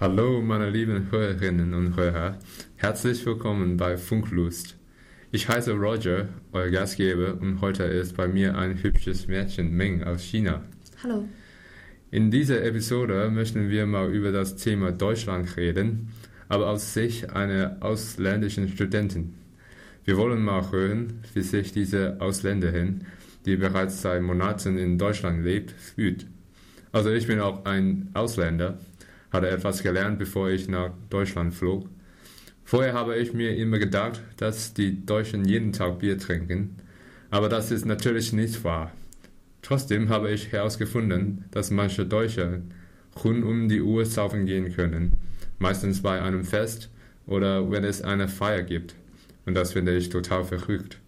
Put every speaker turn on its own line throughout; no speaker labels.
Hallo, meine lieben Hörerinnen und Hörer. Herzlich willkommen bei Funklust. Ich heiße Roger, euer Gastgeber, und heute ist bei mir ein hübsches Mädchen Meng aus China.
Hallo.
In dieser Episode möchten wir mal über das Thema Deutschland reden, aber aus Sicht einer ausländischen Studentin. Wir wollen mal hören, wie sich diese Ausländerin, die bereits seit Monaten in Deutschland lebt, fühlt. Also ich bin auch ein Ausländer hatte etwas gelernt, bevor ich nach Deutschland flog. Vorher habe ich mir immer gedacht, dass die Deutschen jeden Tag Bier trinken, aber das ist natürlich nicht wahr. Trotzdem habe ich herausgefunden, dass manche Deutsche rund um die Uhr saufen gehen können, meistens bei einem Fest oder wenn es eine Feier gibt. Und das finde ich total verrückt.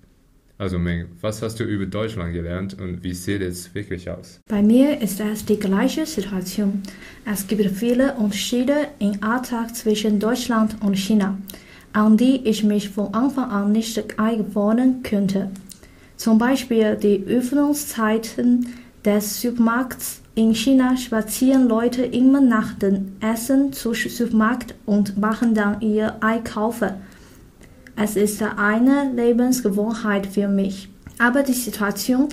Also Meng, was hast du über Deutschland gelernt und wie sieht es wirklich aus?
Bei mir ist es die gleiche Situation. Es gibt viele Unterschiede im Alltag zwischen Deutschland und China, an die ich mich von Anfang an nicht eingewöhnen könnte. Zum Beispiel die Öffnungszeiten des Supermarkts. In China spazieren Leute immer nach dem Essen zum Supermarkt und machen dann ihr Einkaufen. Es ist eine Lebensgewohnheit für mich. Aber die Situation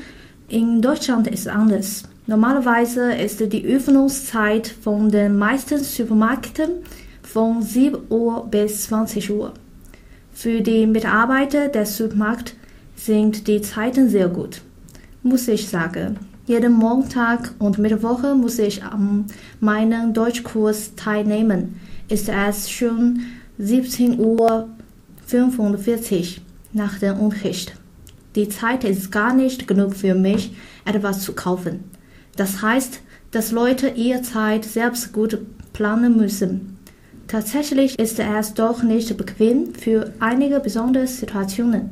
in Deutschland ist anders. Normalerweise ist die Öffnungszeit von den meisten Supermärkten von 7 Uhr bis 20 Uhr. Für die Mitarbeiter des Supermarkts sind die Zeiten sehr gut, muss ich sagen. Jeden Montag und Mittwoch muss ich an meinem Deutschkurs teilnehmen. Ist es schon 17 Uhr 45 nach dem Unterricht. Die Zeit ist gar nicht genug für mich, etwas zu kaufen. Das heißt, dass Leute ihre Zeit selbst gut planen müssen. Tatsächlich ist es doch nicht bequem für einige besondere Situationen.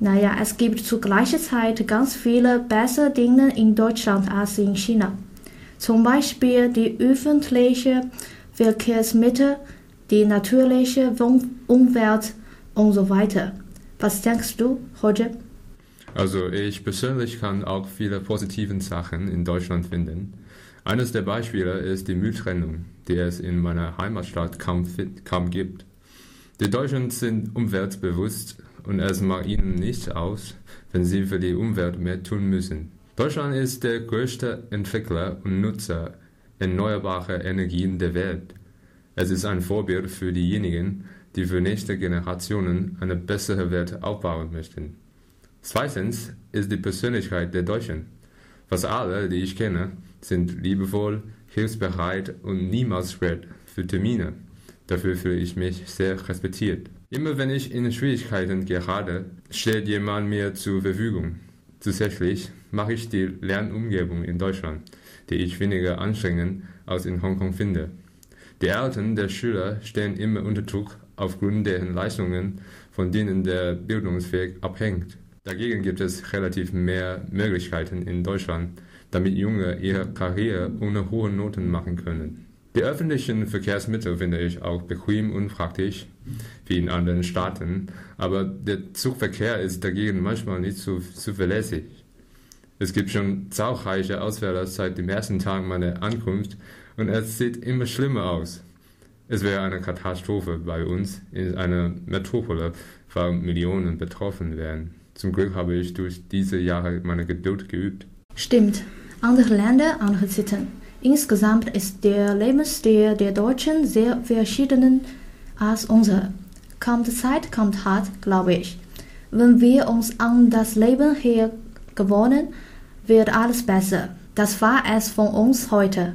Naja, es gibt zu gleicher Zeit ganz viele bessere Dinge in Deutschland als in China. Zum Beispiel die öffentliche Verkehrsmittel, die natürliche Umwelt und so weiter. Was denkst du, Roger?
Also ich persönlich kann auch viele positive Sachen in Deutschland finden. Eines der Beispiele ist die Mülltrennung, die es in meiner Heimatstadt kaum, kaum gibt. Die Deutschen sind umweltbewusst und es macht ihnen nichts aus, wenn sie für die Umwelt mehr tun müssen. Deutschland ist der größte Entwickler und Nutzer erneuerbarer Energien der Welt. Es ist ein Vorbild für diejenigen, die für nächste Generationen eine bessere Welt aufbauen möchten. Zweitens ist die Persönlichkeit der Deutschen. Fast alle, die ich kenne, sind liebevoll, hilfsbereit und niemals spät für Termine. Dafür fühle ich mich sehr respektiert. Immer wenn ich in Schwierigkeiten gerate, steht jemand mir zur Verfügung. Zusätzlich mache ich die Lernumgebung in Deutschland, die ich weniger anstrengend als in Hongkong finde. Die Eltern der Schüler stehen immer unter Druck aufgrund deren Leistungen, von denen der Bildungsweg abhängt. Dagegen gibt es relativ mehr Möglichkeiten in Deutschland, damit Junge ihre Karriere ohne hohe Noten machen können. Die öffentlichen Verkehrsmittel finde ich auch bequem und praktisch, wie in anderen Staaten, aber der Zugverkehr ist dagegen manchmal nicht so zuverlässig. Es gibt schon zahlreiche Ausfälle seit dem ersten Tag meiner Ankunft und es sieht immer schlimmer aus. Es wäre eine Katastrophe bei uns in einer Metropole, weil Millionen betroffen wären. Zum Glück habe ich durch diese Jahre meine Geduld geübt.
Stimmt. Andere Länder, andere Sitten. Insgesamt ist der Lebensstil der Deutschen sehr verschieden als unser. Kommt Zeit, kommt hart, glaube ich. Wenn wir uns an das Leben hier gewohnen, wird alles besser. Das war es von uns heute.